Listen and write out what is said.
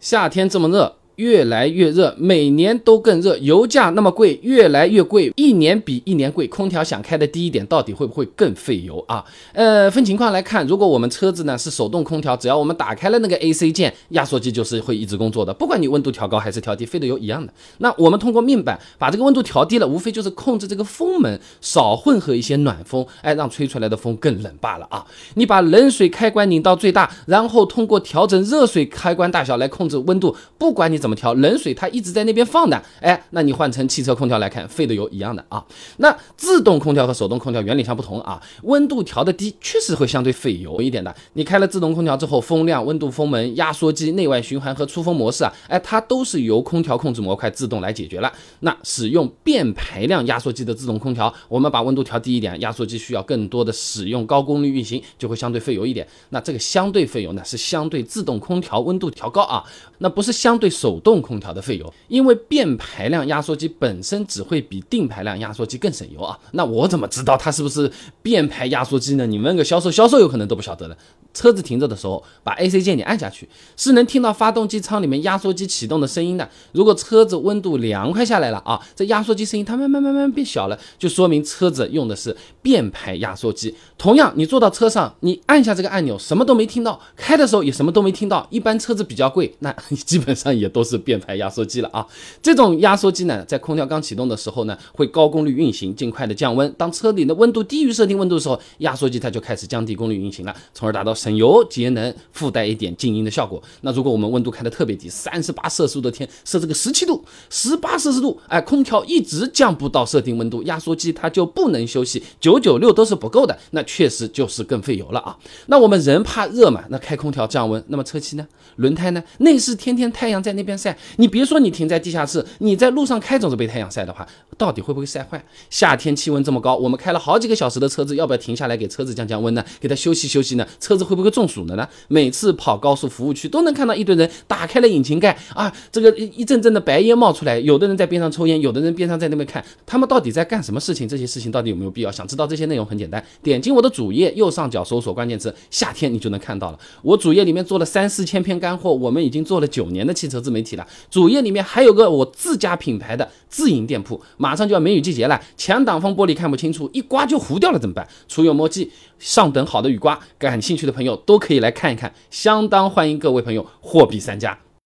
夏天这么热。越来越热，每年都更热，油价那么贵，越来越贵，一年比一年贵。空调想开的低一点，到底会不会更费油啊？呃，分情况来看，如果我们车子呢是手动空调，只要我们打开了那个 AC 键，压缩机就是会一直工作的，不管你温度调高还是调低，费的油一样的。那我们通过面板把这个温度调低了，无非就是控制这个风门少混合一些暖风，哎，让吹出来的风更冷罢了啊。你把冷水开关拧到最大，然后通过调整热水开关大小来控制温度，不管你怎么。怎么调冷水？它一直在那边放的，哎，那你换成汽车空调来看，费的油一样的啊。那自动空调和手动空调原理上不同啊，温度调的低，确实会相对费油一点的。你开了自动空调之后，风量、温度、风门、压缩机、内外循环和出风模式啊，哎，它都是由空调控制模块自动来解决了。那使用变排量压缩机的自动空调，我们把温度调低一点，压缩机需要更多的使用高功率运行，就会相对费油一点。那这个相对费油呢，是相对自动空调温度调高啊，那不是相对手。手动空调的费油，因为变排量压缩机本身只会比定排量压缩机更省油啊。那我怎么知道它是不是变排压缩机呢？你问个销售，销售有可能都不晓得了。车子停着的时候，把 AC 键你按下去，是能听到发动机舱里面压缩机启动的声音的。如果车子温度凉快下来了啊，这压缩机声音它慢慢慢慢变小了，就说明车子用的是变排压缩机。同样，你坐到车上，你按下这个按钮，什么都没听到，开的时候也什么都没听到。一般车子比较贵，那基本上也都是。变排压缩机了啊！这种压缩机呢，在空调刚启动的时候呢，会高功率运行，尽快的降温。当车里的温度低于设定温度的时候，压缩机它就开始降低功率运行了，从而达到省油节能，附带一点静音的效果。那如果我们温度开的特别低，三十八摄氏度的天，设这个十七度、十八摄氏度，哎，空调一直降不到设定温度，压缩机它就不能休息，九九六都是不够的，那确实就是更费油了啊！那我们人怕热嘛，那开空调降温，那么车漆呢？轮胎呢？内饰天天太阳在那边。晒，你别说你停在地下室，你在路上开总是被太阳晒的话，到底会不会晒坏？夏天气温这么高，我们开了好几个小时的车子，要不要停下来给车子降降温呢？给它休息休息呢？车子会不会中暑了呢？每次跑高速服务区都能看到一堆人打开了引擎盖啊，这个一阵阵的白烟冒出来，有的人在边上抽烟，有的人边上在那边看，他们到底在干什么事情？这些事情到底有没有必要？想知道这些内容很简单，点进我的主页右上角搜索关键词夏天，你就能看到了。我主页里面做了三四千篇干货，我们已经做了九年的汽车自媒体了。主页里面还有个我自家品牌的自营店铺，马上就要梅雨季节了，强挡风玻璃看不清楚，一刮就糊掉了怎么办？除油墨剂，上等好的雨刮，感兴趣的朋朋友都可以来看一看，相当欢迎各位朋友货比三家。